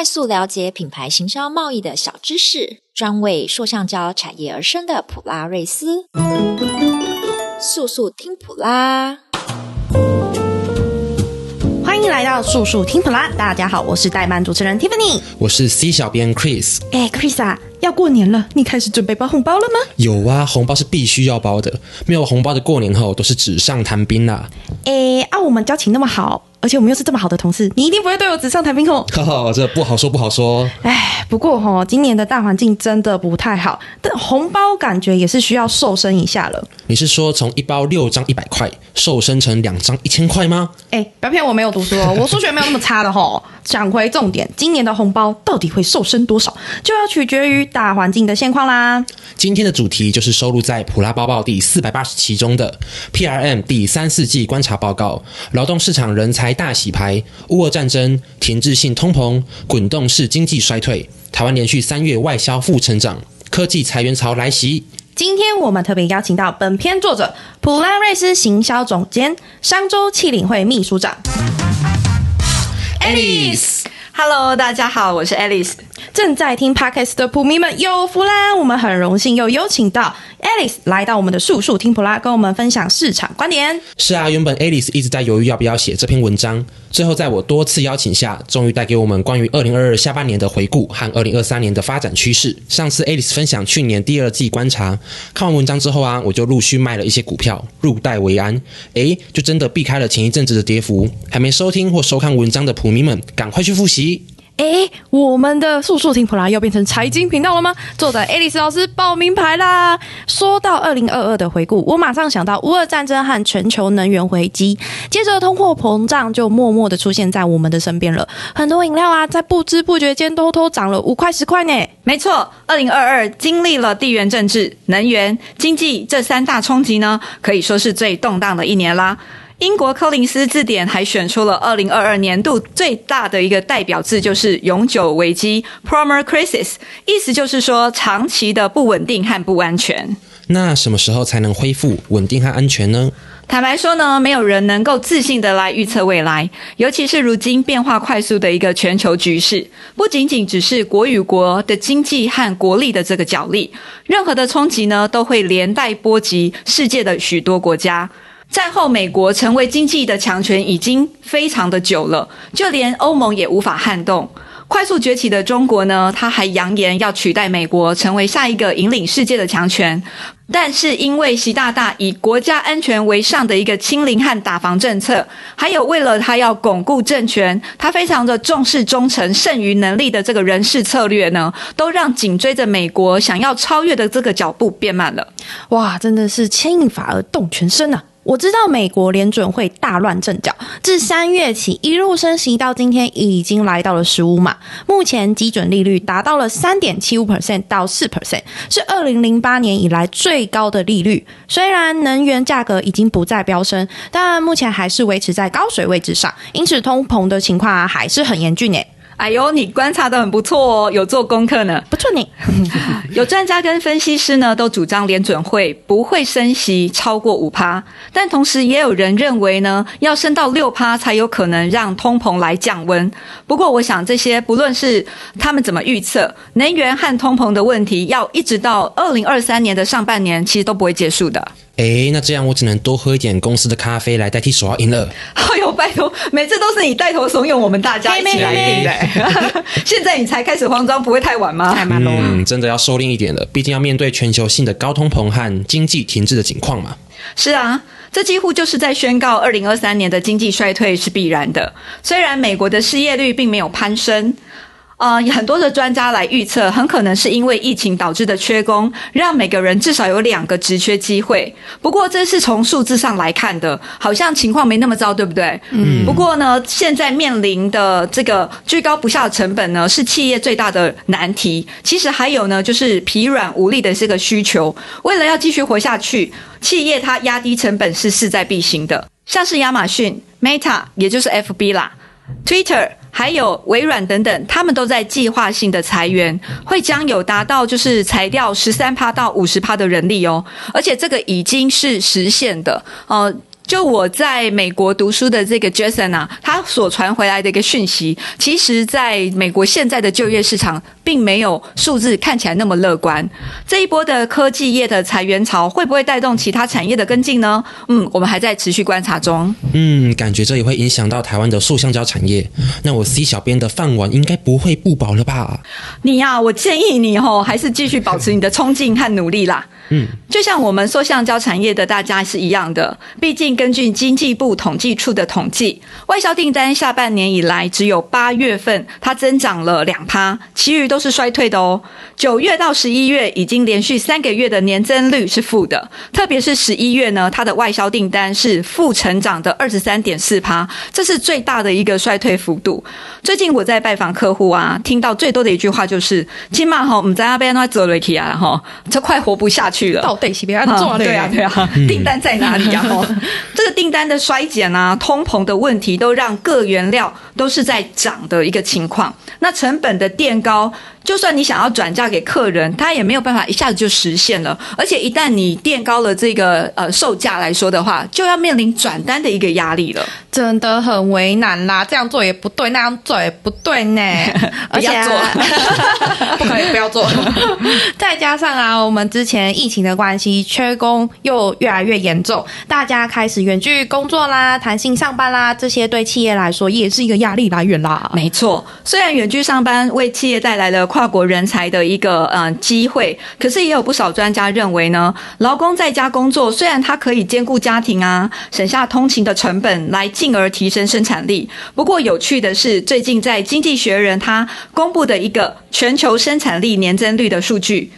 快速了解品牌行销贸易的小知识，专为塑橡胶产业而生的普拉瑞斯，速速听普拉！欢迎来到速速听普拉！大家好，我是代班主持人 Tiffany，我是 C 小编 Chris。哎，Chris 啊，要过年了，你开始准备包红包了吗？有啊，红包是必须要包的，没有红包的过年后都是纸上谈兵啦。哎，啊，我们交情那么好。而且我们又是这么好的同事，你一定不会对我纸上谈兵哦。哈哈，这不好说，不好说。哎，不过哈、哦，今年的大环境真的不太好，但红包感觉也是需要瘦身一下了。你是说从一包六张一百块瘦身成两张一千块吗？哎，不要骗我没有读书哦，我数学没有那么差的哈。讲回重点，今年的红包到底会瘦身多少，就要取决于大环境的现况啦。今天的主题就是收录在普拉包报第四百八十期中的 PRM 第三四季观察报告，劳动市场人才。大洗牌，乌俄战争，停滞性通膨，滚动式经济衰退，台湾连续三月外销负成长，科技裁员潮来袭。今天我们特别邀请到本篇作者普拉瑞斯行销总监、商周气领会秘书长 Alice。Hello，大家好，我是 Alice。正在听 Podcast 的普迷们有福啦！我们很荣幸又邀请到 Alice 来到我们的速速听普拉，跟我们分享市场观点。是啊，原本 Alice 一直在犹豫要不要写这篇文章，最后在我多次邀请下，终于带给我们关于二零二二下半年的回顾和二零二三年的发展趋势。上次 Alice 分享去年第二季观察，看完文章之后啊，我就陆续卖了一些股票，入袋为安。诶，就真的避开了前一阵子的跌幅。还没收听或收看文章的普迷们，赶快去复习。哎，我们的速速听普拉又变成财经频道了吗？作者 Alice 老师报名牌啦！说到二零二二的回顾，我马上想到乌俄战争和全球能源危机，接着通货膨胀就默默的出现在我们的身边了。很多饮料啊，在不知不觉间偷偷涨了五块十块呢。没错，二零二二经历了地缘政治、能源、经济这三大冲击呢，可以说是最动荡的一年啦。英国柯林斯字典还选出了二零二二年度最大的一个代表字，就是“永久危机 ”（Prolonged Crisis），意思就是说长期的不稳定和不安全。那什么时候才能恢复稳定和安全呢？坦白说呢，没有人能够自信的来预测未来，尤其是如今变化快速的一个全球局势，不仅仅只是国与国的经济和国力的这个角力，任何的冲击呢，都会连带波及世界的许多国家。战后，美国成为经济的强权已经非常的久了，就连欧盟也无法撼动。快速崛起的中国呢，他还扬言要取代美国，成为下一个引领世界的强权。但是，因为习大大以国家安全为上的一个清零和打防政策，还有为了他要巩固政权，他非常的重视忠诚胜于能力的这个人事策略呢，都让紧追着美国想要超越的这个脚步变慢了。哇，真的是牵一发而动全身啊！我知道美国联准会大乱阵脚，自三月起一路升息到今天已经来到了十五码，目前基准利率达到了三点七五 percent 到四 percent，是二零零八年以来最高的利率。虽然能源价格已经不再飙升，但目前还是维持在高水位之上，因此通膨的情况还是很严峻诶。哎呦，你观察的很不错哦，有做功课呢。不错你，有专家跟分析师呢都主张联准会不会升息超过五趴，但同时也有人认为呢，要升到六趴才有可能让通膨来降温。不过，我想这些不论是他们怎么预测，能源和通膨的问题，要一直到二零二三年的上半年，其实都不会结束的。哎，那这样我只能多喝一点公司的咖啡来代替手摇饮了。哎呦，拜托，每次都是你带头怂恿我们大家一起来订的。现在你才开始慌张，不会太晚吗？太慢了。嗯，真的要收敛一点了，毕竟要面对全球性的高通膨和经济停滞的情况嘛。是啊，这几乎就是在宣告二零二三年的经济衰退是必然的。虽然美国的失业率并没有攀升。呃，很多的专家来预测，很可能是因为疫情导致的缺工，让每个人至少有两个职缺机会。不过，这是从数字上来看的，好像情况没那么糟，对不对？嗯。不过呢，现在面临的这个居高不下的成本呢，是企业最大的难题。其实还有呢，就是疲软无力的这个需求。为了要继续活下去，企业它压低成本是势在必行的。像是亚马逊、Meta，也就是 FB 啦，Twitter。还有微软等等，他们都在计划性的裁员，会将有达到就是裁掉十三趴到五十趴的人力哦，而且这个已经是实现的，呃，就我在美国读书的这个 Jason 啊，他所传回来的一个讯息，其实在美国现在的就业市场并没有数字看起来那么乐观。这一波的科技业的裁员潮会不会带动其他产业的跟进呢？嗯，我们还在持续观察中。嗯，感觉这也会影响到台湾的塑橡胶产业。那我 C 小编的饭碗应该不会不保了吧？你呀、啊，我建议你哦，还是继续保持你的冲劲和努力啦。嗯，就像我们塑橡胶产业的大家是一样的，毕竟根据经济部统计处的统计，外销订单下半年以来只有八月份它增长了两趴，其余都是衰退的哦。九月到十一月已经连续三个月的年增率是负的，特别是十一月呢，它的外销订单是负成长的二十三点四趴，这是最大的一个衰退幅度。最近我在拜访客户啊，听到最多的一句话就是：“起码哈，我们在那边那走了起啊，哈，这快活不下去。”了，到底是别人做 对啊，对啊，订单在哪里呀？这个订单的衰减啊，通膨的问题，都让各原料都是在涨的一个情况。那成本的垫高。就算你想要转嫁给客人，他也没有办法一下子就实现了。而且一旦你垫高了这个呃售价来说的话，就要面临转单的一个压力了，真的很为难啦。这样做也不对，那样做也不对呢。不要做，不可以不要做。再加上啊，我们之前疫情的关系，缺工又越来越严重，大家开始远距工作啦、弹性上班啦，这些对企业来说也是一个压力来源啦。没错，虽然远距上班为企业带来了跨国人才的一个嗯机会，可是也有不少专家认为呢，劳工在家工作虽然他可以兼顾家庭啊，省下通勤的成本，来进而提升生产力。不过有趣的是，最近在《经济学人》他公布的一个全球生产力年增率的数据。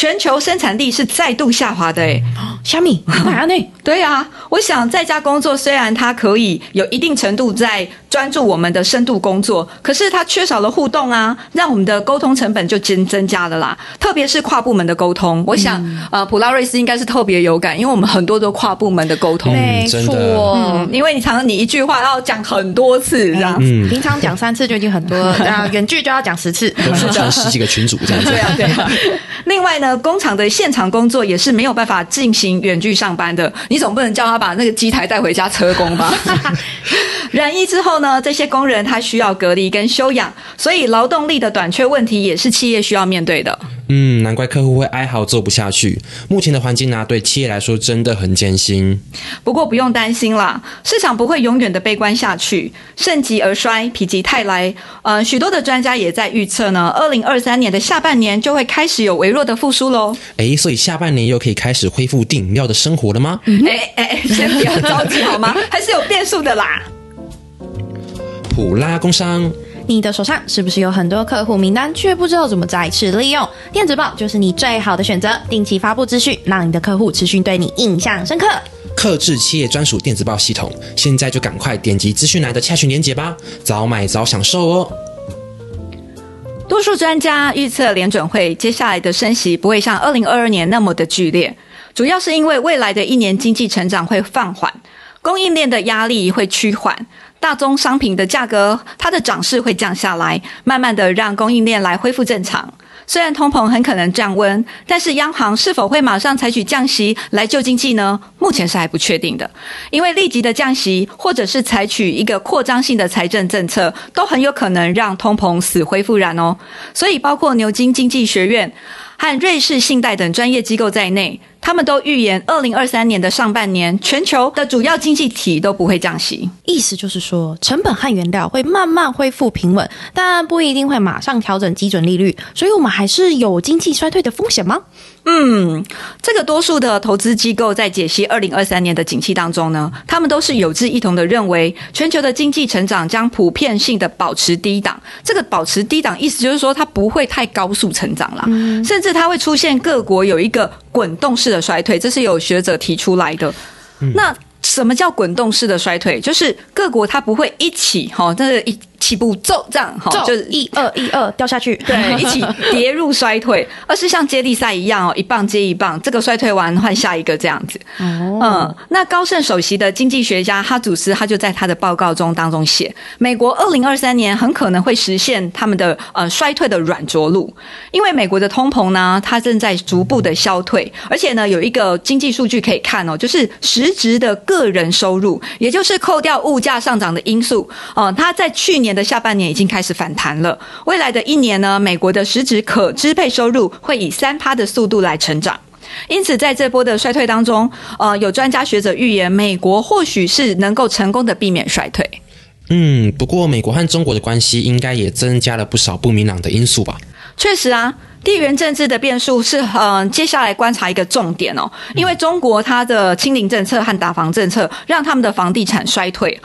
全球生产力是再度下滑的，哎，虾米？对啊，我想在家工作虽然它可以有一定程度在专注我们的深度工作，可是它缺少了互动啊，让我们的沟通成本就增增加了啦。特别是跨部门的沟通，我想、嗯、呃，普拉瑞斯应该是特别有感，因为我们很多都跨部门的沟通，没错、嗯，因为你常常你一句话要讲很多次，这样，嗯，平常讲三次就已经很多了，然 后远距就要讲十次，传十几个群组这样子，对啊，对啊。另外呢，工厂的现场工作也是没有办法进行远距上班的。你总不能叫他把那个机台带回家车工吧？染疫之后呢，这些工人他需要隔离跟休养，所以劳动力的短缺问题也是企业需要面对的。嗯，难怪客户会哀嚎做不下去。目前的环境呢、啊，对企业来说真的很艰辛。不过不用担心啦，市场不会永远的悲观下去，盛极而衰，否极泰来。呃，许多的专家也在预测呢，二零二三年的下半年就会开始有微弱的复苏喽。哎，所以下半年又可以开始恢复订饮料的生活了吗？哎哎哎，先不要着急好吗？还是有变数的啦。普拉工商。你的手上是不是有很多客户名单，却不知道怎么再次利用？电子报就是你最好的选择，定期发布资讯，让你的客户持续对你印象深刻。克制企业专属电子报系统，现在就赶快点击资讯栏的洽询链接吧，早买早享受哦。多数专家预测联准会接下来的升息不会像二零二二年那么的剧烈，主要是因为未来的一年经济成长会放缓，供应链的压力会趋缓。大宗商品的价格，它的涨势会降下来，慢慢的让供应链来恢复正常。虽然通膨很可能降温，但是央行是否会马上采取降息来救经济呢？目前是还不确定的，因为立即的降息或者是采取一个扩张性的财政政策，都很有可能让通膨死灰复燃哦。所以，包括牛津经济学院和瑞士信贷等专业机构在内。他们都预言，二零二三年的上半年，全球的主要经济体都不会降息。意思就是说，成本和原料会慢慢恢复平稳，但不一定会马上调整基准利率。所以，我们还是有经济衰退的风险吗？嗯，这个多数的投资机构在解析二零二三年的景气当中呢，他们都是有志一同的认为，全球的经济成长将普遍性的保持低档。这个保持低档，意思就是说，它不会太高速成长了，嗯、甚至它会出现各国有一个滚动式的衰退，这是有学者提出来的。嗯、那什么叫滚动式的衰退？就是各国它不会一起哈，这是一起步骤这样，哈，就是一二一二掉下去，对，一起跌入衰退，而是像接力赛一样哦，一棒接一棒，这个衰退完换下一个这样子。哦、嗯，那高盛首席的经济学家哈祖斯他就在他的报告中当中写，美国二零二三年很可能会实现他们的呃衰退的软着陆，因为美国的通膨呢，它正在逐步的消退，而且呢，有一个经济数据可以看哦，就是实质的个人收入，也就是扣掉物价上涨的因素，哦、呃，它在去年的下半年已经开始反弹了。未来的一年呢，美国的实质可支配收入会以三趴的速度来成长。因此，在这波的衰退当中，呃，有专家学者预言，美国或许是能够成功的避免衰退。嗯，不过美国和中国的关系应该也增加了不少不明朗的因素吧？确实啊。地缘政治的变数是，呃，接下来观察一个重点哦，因为中国它的清零政策和打房政策，让他们的房地产衰退。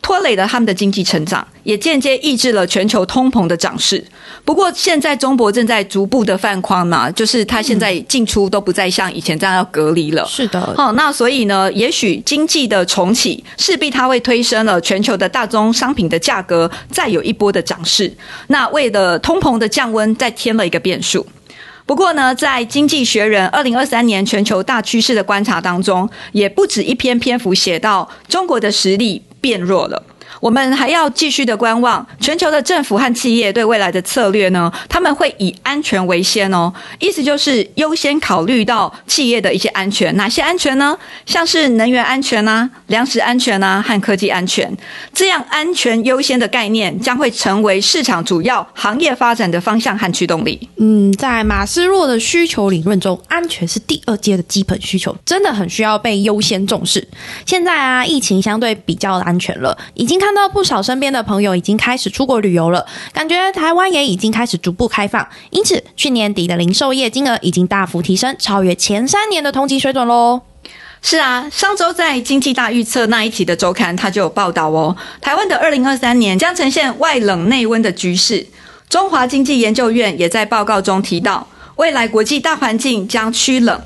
拖累了他们的经济成长，也间接抑制了全球通膨的涨势。不过，现在中国正在逐步的放宽嘛，就是它现在进出都不再像以前这样要隔离了。是的，好，那所以呢，也许经济的重启势必它会推升了全球的大宗商品的价格，再有一波的涨势。那为了通膨的降温，再添了一个变数。不过呢，在《经济学人》二零二三年全球大趋势的观察当中，也不止一篇篇幅写到中国的实力变弱了。我们还要继续的观望全球的政府和企业对未来的策略呢？他们会以安全为先哦，意思就是优先考虑到企业的一些安全。哪些安全呢？像是能源安全啊、粮食安全啊和科技安全，这样安全优先的概念将会成为市场主要行业发展的方向和驱动力。嗯，在马斯洛的需求理论中，安全是第二阶的基本需求，真的很需要被优先重视。现在啊，疫情相对比较安全了，已经看。到不少身边的朋友已经开始出国旅游了，感觉台湾也已经开始逐步开放，因此去年底的零售业金额已经大幅提升，超越前三年的同期水准喽。是啊，上周在经济大预测那一期的周刊，它就有报道哦，台湾的二零二三年将呈现外冷内温的局势。中华经济研究院也在报告中提到，未来国际大环境将趋冷。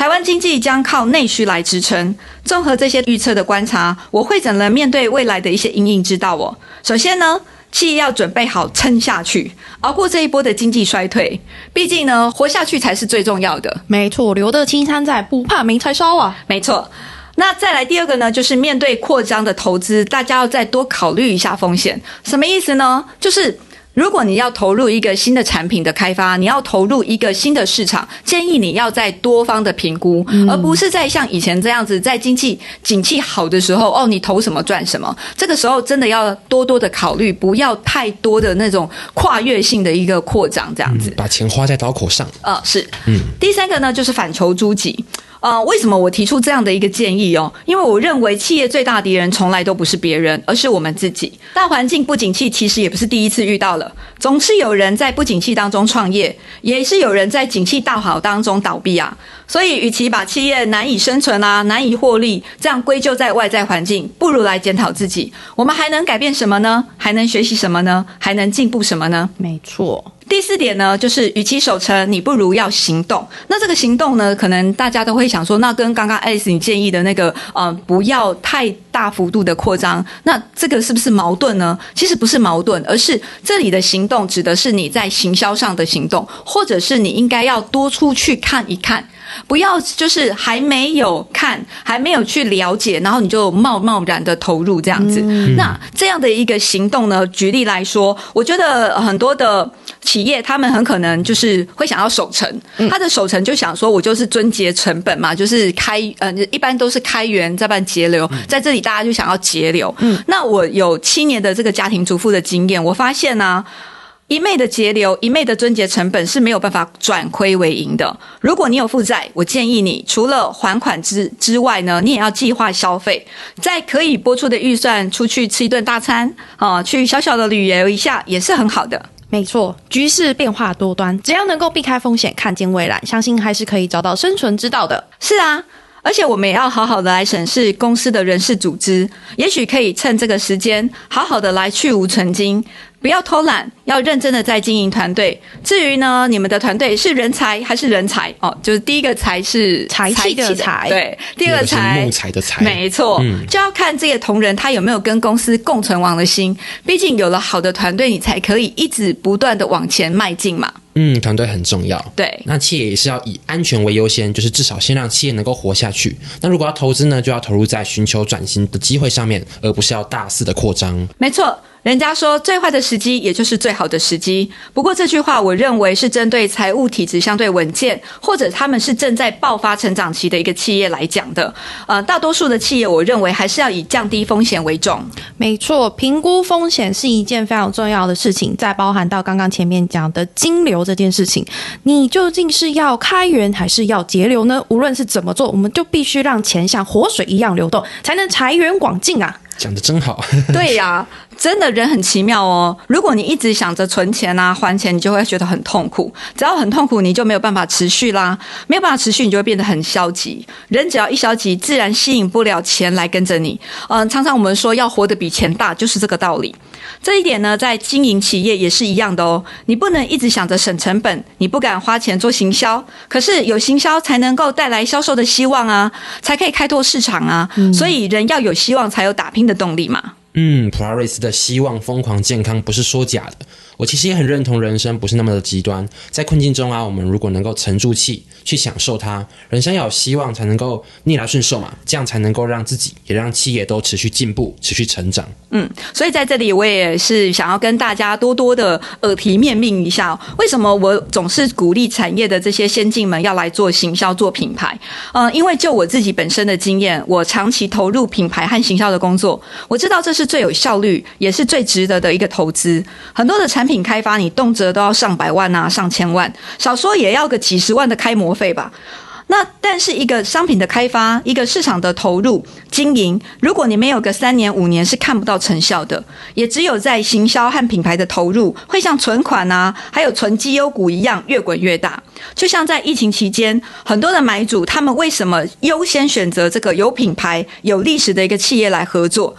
台湾经济将靠内需来支撑。综合这些预测的观察，我会怎么面对未来的一些因应之道哦。首先呢，企业要准备好撑下去，熬过这一波的经济衰退。毕竟呢，活下去才是最重要的。没错，留得青山在，不怕没柴烧啊。没错。那再来第二个呢，就是面对扩张的投资，大家要再多考虑一下风险。什么意思呢？就是。如果你要投入一个新的产品的开发，你要投入一个新的市场，建议你要在多方的评估，嗯、而不是在像以前这样子，在经济景气好的时候，哦，你投什么赚什么。这个时候真的要多多的考虑，不要太多的那种跨越性的一个扩张，这样子、嗯，把钱花在刀口上。呃，是，嗯。第三个呢，就是反求诸己。呃，为什么我提出这样的一个建议哦？因为我认为企业最大敌人从来都不是别人，而是我们自己。大环境不景气，其实也不是第一次遇到了，总是有人在不景气当中创业，也是有人在景气大好当中倒闭啊。所以，与其把企业难以生存啊、难以获利这样归咎在外在环境，不如来检讨自己。我们还能改变什么呢？还能学习什么呢？还能进步什么呢？没错。第四点呢，就是与其守成，你不如要行动。那这个行动呢，可能大家都会想说，那跟刚刚 Alice 你建议的那个，呃，不要太大幅度的扩张，那这个是不是矛盾呢？其实不是矛盾，而是这里的行动指的是你在行销上的行动，或者是你应该要多出去看一看。不要就是还没有看，还没有去了解，然后你就贸贸然的投入这样子。嗯、那这样的一个行动呢，举例来说，我觉得很多的企业他们很可能就是会想要守成，嗯、他的守成就想说，我就是遵节成本嘛，就是开呃一般都是开源再办节流，在这里大家就想要节流。嗯，那我有七年的这个家庭主妇的经验，我发现呢、啊。一昧的节流，一昧的撙节成本是没有办法转亏为盈的。如果你有负债，我建议你除了还款之之外呢，你也要计划消费，在可以拨出的预算出去吃一顿大餐啊，去小小的旅游一下也是很好的。没错，局势变化多端，只要能够避开风险，看见未来，相信还是可以找到生存之道的。是啊。而且我们也要好好的来审视公司的人事组织，也许可以趁这个时间，好好的来去芜存菁。不要偷懒，要认真的在经营团队。至于呢，你们的团队是人才还是人才？哦，就是第一个才是才气的才，对，第二个才木材的材，没错，嗯，就要看这个同仁他有没有跟公司共存亡的心。毕竟有了好的团队，你才可以一直不断的往前迈进嘛。嗯，团队很重要。对，那企业也是要以安全为优先，就是至少先让企业能够活下去。那如果要投资呢，就要投入在寻求转型的机会上面，而不是要大肆的扩张。没错。人家说最坏的时机，也就是最好的时机。不过这句话，我认为是针对财务体质相对稳健，或者他们是正在爆发成长期的一个企业来讲的。呃，大多数的企业，我认为还是要以降低风险为重。没错，评估风险是一件非常重要的事情。再包含到刚刚前面讲的金流这件事情，你究竟是要开源还是要节流呢？无论是怎么做，我们就必须让钱像活水一样流动，才能财源广进啊！讲的真好。对呀、啊。真的人很奇妙哦。如果你一直想着存钱啊、还钱，你就会觉得很痛苦。只要很痛苦，你就没有办法持续啦。没有办法持续，你就会变得很消极。人只要一消极，自然吸引不了钱来跟着你。嗯，常常我们说要活得比钱大，就是这个道理。这一点呢，在经营企业也是一样的哦。你不能一直想着省成本，你不敢花钱做行销。可是有行销才能够带来销售的希望啊，才可以开拓市场啊。嗯。所以人要有希望，才有打拼的动力嘛。嗯，普拉瑞斯的希望、疯狂、健康不是说假的。我其实也很认同，人生不是那么的极端。在困境中啊，我们如果能够沉住气去享受它，人生要有希望，才能够逆来顺受嘛。这样才能够让自己也让企业都持续进步、持续成长。嗯，所以在这里我也是想要跟大家多多的耳提面命一下，为什么我总是鼓励产业的这些先进们要来做行销、做品牌？嗯，因为就我自己本身的经验，我长期投入品牌和行销的工作，我知道这是最有效率，也是最值得的一个投资。很多的产品。品开发，你动辄都要上百万啊，上千万，少说也要个几十万的开模费吧。那但是一个商品的开发，一个市场的投入经营，如果你没有个三年五年是看不到成效的，也只有在行销和品牌的投入会像存款啊，还有存绩优股一样越滚越大。就像在疫情期间，很多的买主他们为什么优先选择这个有品牌、有历史的一个企业来合作？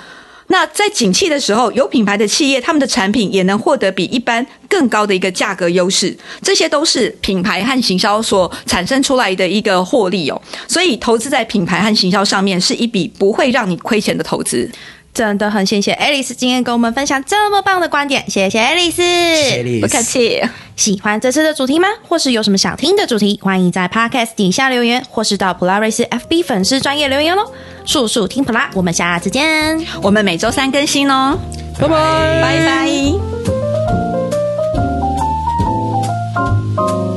那在景气的时候，有品牌的企业，他们的产品也能获得比一般更高的一个价格优势，这些都是品牌和行销所产生出来的一个获利哦。所以，投资在品牌和行销上面是一笔不会让你亏钱的投资。真的很谢谢 alice 今天跟我们分享这么棒的观点谢谢 alice 不客气。喜欢这次的主题吗？或是有什么想听的主题欢迎在 Podcast 底下留言或是到普拉瑞斯 fb 粉丝专业留言哦。速速听普拉我们下次见。我们每周三更新哦。拜拜。拜拜。